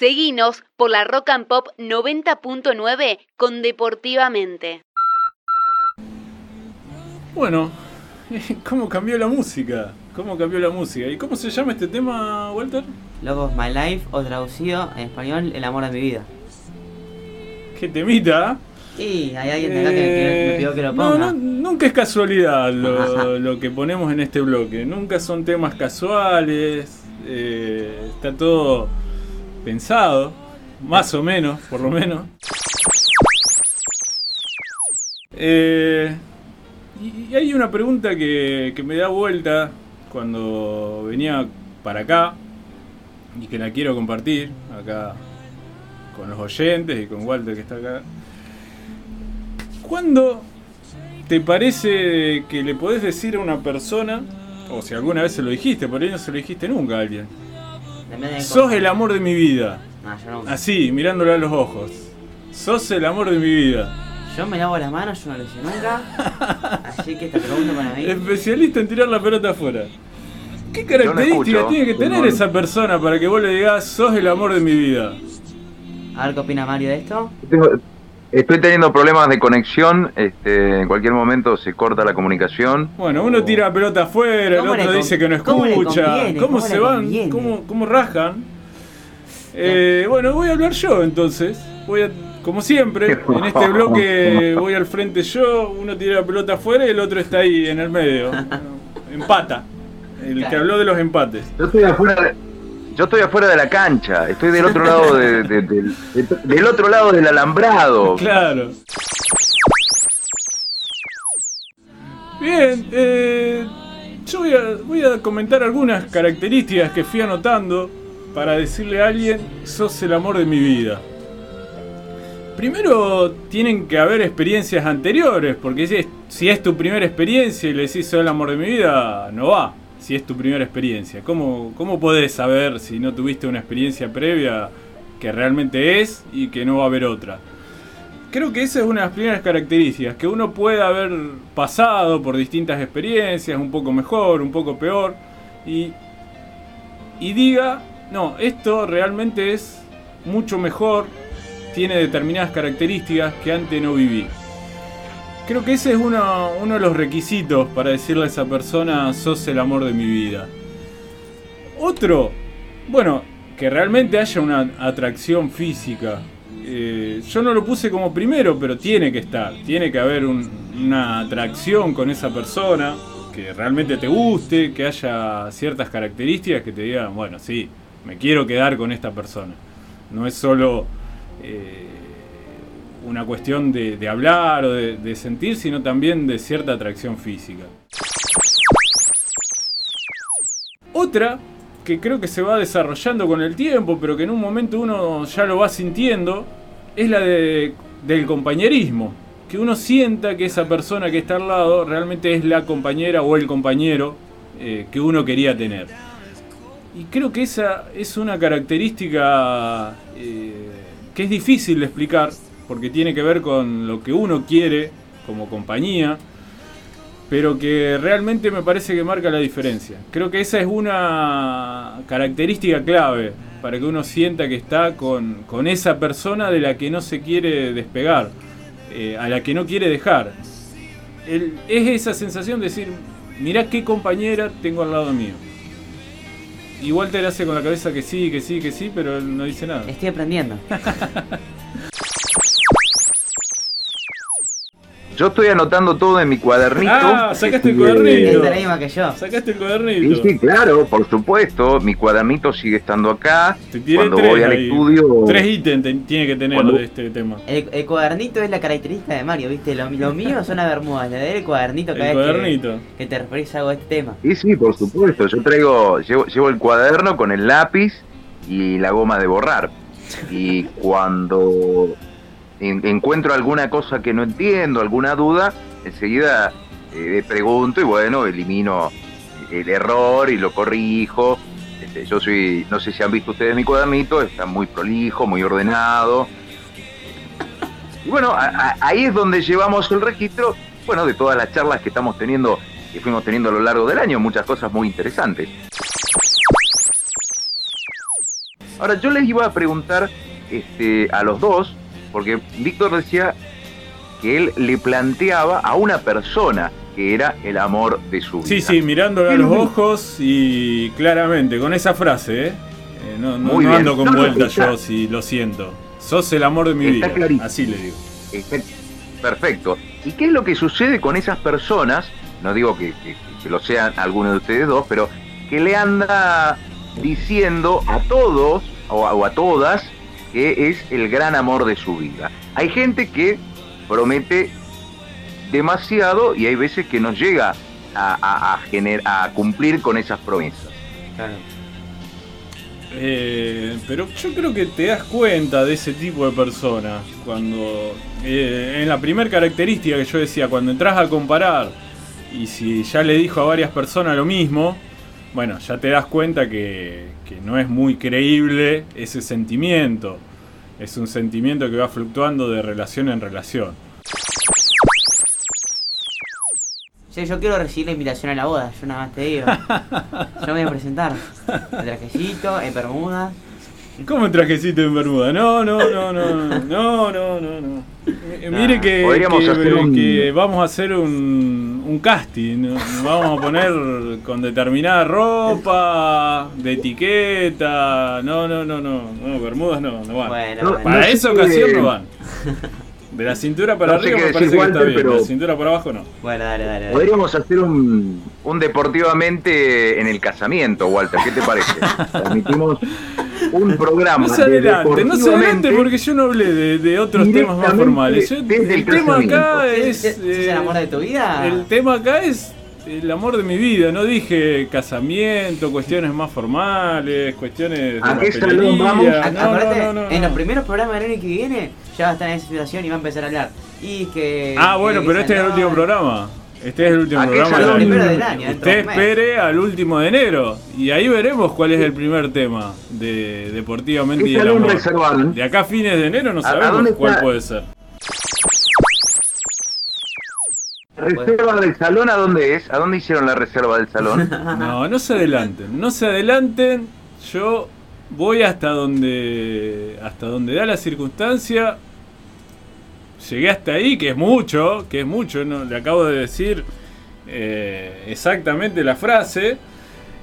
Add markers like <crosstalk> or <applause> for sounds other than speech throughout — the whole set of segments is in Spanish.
Seguinos por la Rock and Pop 90.9 con Deportivamente. Bueno, <laughs> ¿cómo cambió la música? ¿Cómo cambió la música? ¿Y cómo se llama este tema, Walter? Locos My Life o traducido en español El amor de mi vida. ¿Qué temita? Sí, hay alguien de acá que, que me pidió que lo ponga. No, no, nunca es casualidad lo, lo, que ponemos en este bloque. Nunca son temas casuales. Eh, está todo pensado, más o menos, por lo menos. Eh, y, hay una pregunta que, que me da vuelta cuando venía para acá y que la quiero compartir acá con los oyentes y con Walter que está acá. ¿Cuándo te parece que le podés decir a una persona, o si alguna vez se lo dijiste, por ahí no se lo dijiste nunca a alguien, sos el amor de mi vida? Así, mirándolo a los ojos. Sos el amor de mi vida. Yo me lavo las manos, yo no lo hice nunca. <laughs> Así que esta pregunta para mí. Especialista en tirar la pelota afuera. ¿Qué características tiene que tener esa persona para que vos le digas sos el amor de mi vida? A ver qué opina Mario de esto. Estoy teniendo problemas de conexión, este, en cualquier momento se corta la comunicación. Bueno, uno tira la pelota afuera, el otro dice que no escucha. ¿Cómo, se van? ¿Cómo, ¿Cómo, rajan? Eh, bueno, voy a hablar yo entonces. Voy a como siempre, en este <laughs> bloque voy al frente yo, uno tira la pelota afuera y el otro está ahí en el medio. <laughs> Empata. El que habló de los empates. Yo estoy afuera de, yo estoy afuera de la cancha, estoy del otro lado del otro lado del alambrado. Claro. Bien, eh, yo voy a, voy a comentar algunas características que fui anotando para decirle a alguien, sos el amor de mi vida. Primero tienen que haber experiencias anteriores, porque si es, si es tu primera experiencia y le decís soy el amor de mi vida, no va. Si es tu primera experiencia, ¿cómo, cómo podés saber si no tuviste una experiencia previa que realmente es y que no va a haber otra? Creo que esa es una de las primeras características, que uno puede haber pasado por distintas experiencias, un poco mejor, un poco peor, y, y diga, no, esto realmente es mucho mejor tiene determinadas características que antes no viví. Creo que ese es uno, de los requisitos para decirle a esa persona, sos el amor de mi vida. Otro, bueno, que realmente haya una atracción física. Eh, yo no lo puse como primero, pero tiene que estar. Tiene que haber una atracción con esa persona, que realmente te guste, que haya ciertas características que te digan, bueno, sí, me quiero quedar con esta persona. No es solo eh, una cuestión de, hablar o de, sentir, sino también de cierta atracción física. Otra que creo que se va desarrollando con el tiempo, pero que en un momento uno ya lo va sintiendo, es la del compañerismo. Que uno sienta que esa persona que está al lado realmente es la compañera o el compañero eh, que uno quería tener. Y creo que esa es una característica eh, que es difícil de explicar porque tiene que ver con lo que uno quiere como compañía, pero que realmente me parece que marca la diferencia. Creo que esa es una característica clave para que uno sienta que está con, esa persona de la que no se quiere despegar, eh, a la que no quiere dejar. es esa sensación de decir, mirá qué compañera tengo al lado mío. Y Walter hace con la cabeza que sí, que sí, que sí, pero él no dice nada. Estoy aprendiendo. <laughs> Yo estoy anotando todo en mi cuadernito. Ah, sacaste el cuadernito. que yo. Sacaste el cuadernito. Sí, sí, claro, por supuesto. Mi cuadernito sigue estando acá. Cuando voy al estudio. Tres ítems tiene que tener de este tema. El, cuadernito es la característica de Mario, ¿viste? Lo, mío son las bermudas. Le el cuadernito cada vez que, que, te referís a algo de este tema. Sí, sí, por supuesto. Yo traigo, llevo, llevo el cuaderno con el lápiz y la goma de borrar. Y cuando encuentro alguna cosa que no entiendo, alguna duda, enseguida eh, pregunto y bueno, elimino el error y lo corrijo. Este, yo soy, no sé si han visto ustedes mi cuadernito, está muy prolijo, muy ordenado. Y bueno, ahí es donde llevamos el registro, bueno, de todas las charlas que estamos teniendo, que fuimos teniendo a lo largo del año, muchas cosas muy interesantes. Ahora, yo les iba a preguntar este, a los dos, porque Víctor decía que él le planteaba a una persona que era el amor de su vida. Sí, sí, mirándole a ¿Qué los ojos y claramente, con esa frase, ¿eh? Eh, no, no- ando con No, vueltas yo, si lo siento. Sos el amor de mi Está vida. clarísimo. Así le digo. Está- Perfecto. ¿Y qué es lo que sucede con esas personas? No digo que, que- que lo sean alguno de ustedes dos, pero que le anda diciendo a todos o a, o a todas que es el gran amor de su vida. Hay gente que promete demasiado y hay veces que no llega a, cumplir con esas promesas. Claro. Eh, pero yo creo que te das cuenta de ese tipo de personas cuando eh, en la primera característica que yo decía cuando entras a comparar y si ya le dijo a varias personas lo mismo bueno ya te das cuenta que, que no es muy creíble ese sentimiento es un sentimiento que va fluctuando de relación en relación Sí, yo quiero recibir la invitación a la boda, yo nada más te digo. <laughs> Yo me voy a presentar. En trajecito, en bermudas. ¿Cómo en trajecito en Bermuda? No, no, no, no, no, no, no, no. Mire que, un- que vamos a hacer un, un casting. ¿no? Nos vamos a poner con determinada ropa, de etiqueta. No, no, no, no. No, Bermudas no, no van. Bueno, No, bueno. Para no esa ocasión no van. <laughs> De la cintura para No sé arriba qué me decir, parece que está Walter, bien. De pero- la cintura para abajo no. Bueno, dale, dale. dale. Podríamos hacer un, un deportivamente en el casamiento, Walter. ¿Qué te parece? <laughs> Transmitimos un programa. No se de adelante, no se adelante porque yo no hablé de, de otros temas más formales. Yo- desde el el tema acá es. ¿Es, es el amor de tu vida? El tema acá es el amor de mi vida. No dije casamiento, cuestiones más formales, cuestiones de ¿A qué salón vamos? No, no, no, no, en los primeros programas del año que viene ya va a estar en esa situación y va a empezar a hablar. Y que. Ah, bueno, que pero este es el último programa. Este es el último ¿A qué programa del Primero año. del año, Usted espere al último de enero y ahí veremos cuál es el primer tema de Deportivamente y ¿Qué el amor. reservaron? De acá a fines de enero no ¿A- a sabemos cuál puede ser. ¿Reserva del salón a dónde es? ¿A dónde hicieron la reserva del salón? <laughs> No, no se adelanten, no se adelanten. Yo voy hasta donde hasta donde da la circunstancia. Llegué hasta ahí, que es mucho, que es mucho. No, le acabo de decir eh, exactamente la frase.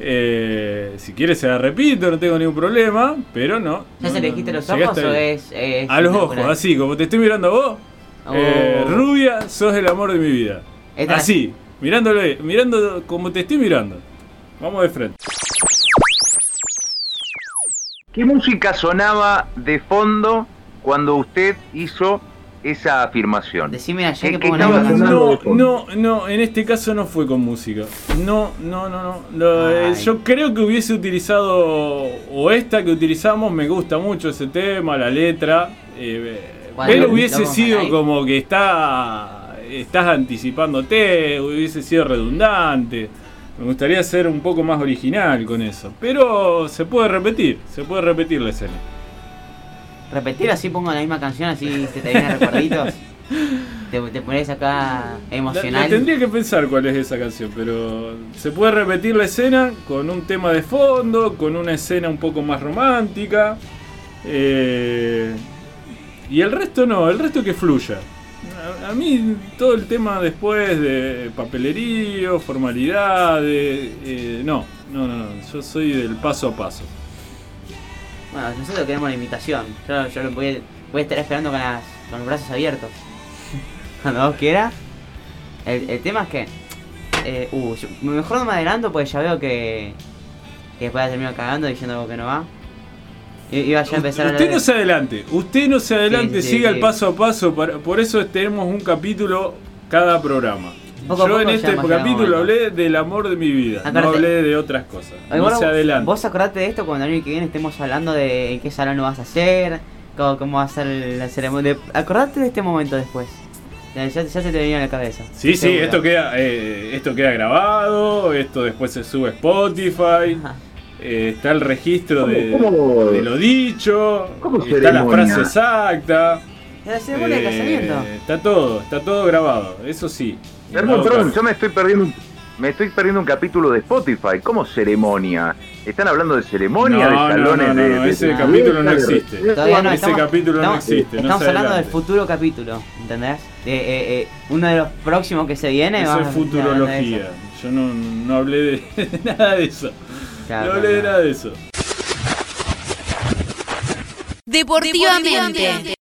Eh, si quieres se la repito, no tengo ningún problema, pero no. ¿Ya no, se le dijiste no, los ojos o es.? es A los ojos, así, como te estoy mirando a vos. Oh. Eh, rubia, sos el amor de mi vida. Esta- Así, mirándole, mirando como te estoy mirando. Vamos de frente. ¿Qué música sonaba de fondo cuando usted hizo esa afirmación? Decime ¿Qué- que la estaba. No, no, no, en este caso no fue con música. No, no, no, no. Lo- eh, yo creo que hubiese utilizado, o esta que utilizamos, me gusta mucho ese tema, la letra. eh, pero hubiese sido como que está, estás anticipándote, hubiese sido redundante. Me gustaría ser un poco más original con eso. Pero se puede repetir, se puede repetir la escena. Repetir así pongo la misma canción, así se te vienen recuerditos. <laughs> Te, te pones acá La- emocional. la tendría que pensar cuál es esa canción, pero se puede repetir la escena con un tema de fondo, con una escena un poco más romántica. eh, y el resto no, el resto que fluya. A, mí todo el tema después de papelerío, formalidades, eh, no, no, no, yo soy del paso a paso. Bueno, nosotros queremos la invitación. Yo, yo voy, voy a estar esperando con, las, con los brazos abiertos. <laughs> Cuando vos quieras. El, el tema es que. Eh, uh, yo- mejor no me adelanto porque ya veo que. Que después termino cagando diciendo algo que no va. Iba ya a empezar a Usted no se adelante, usted no se adelante, Sí, siga sí. el paso a paso, para- por eso tenemos un capítulo cada programa. Poco Yo en este capítulo hablé del amor de mi vida, no hablé de otras cosas. Ay, No bueno, se adelante. Vos acordate de esto cuando el año que viene estemos hablando de qué salón lo vas a hacer, cómo, cómo va a ser la ceremonia. Acordate de este momento después. Ya, ya, ya se te venía a la cabeza. Sí, sí, esto queda, eh, esto queda grabado, esto después se sube a Spotify, Ajá. Eh, está el registro de, ¿Cómo- cómo- de lo dicho, cómo está la frase exacta. La ceremonia de eh, casamiento. está todo, está todo grabado, eso sí. Perdón, perdón, yo me estoy perdiendo un, me estoy perdiendo un capítulo de Spotify. ¿Cómo ceremonia? ¿Están hablando de ceremonia, No, de salones no, no, de, no, de- ese de- capítulo no existe. de- Todavía no, Ese estamos, capítulo no estamos- existe, Estamos hablando del futuro capítulo, ¿entendés? De, eh, eh, uno de los próximos que se viene. Eso es futurología. Yo no, no hablé de <laughs> nada de eso. Claro, no hablé de nada de eso. Deportivamente.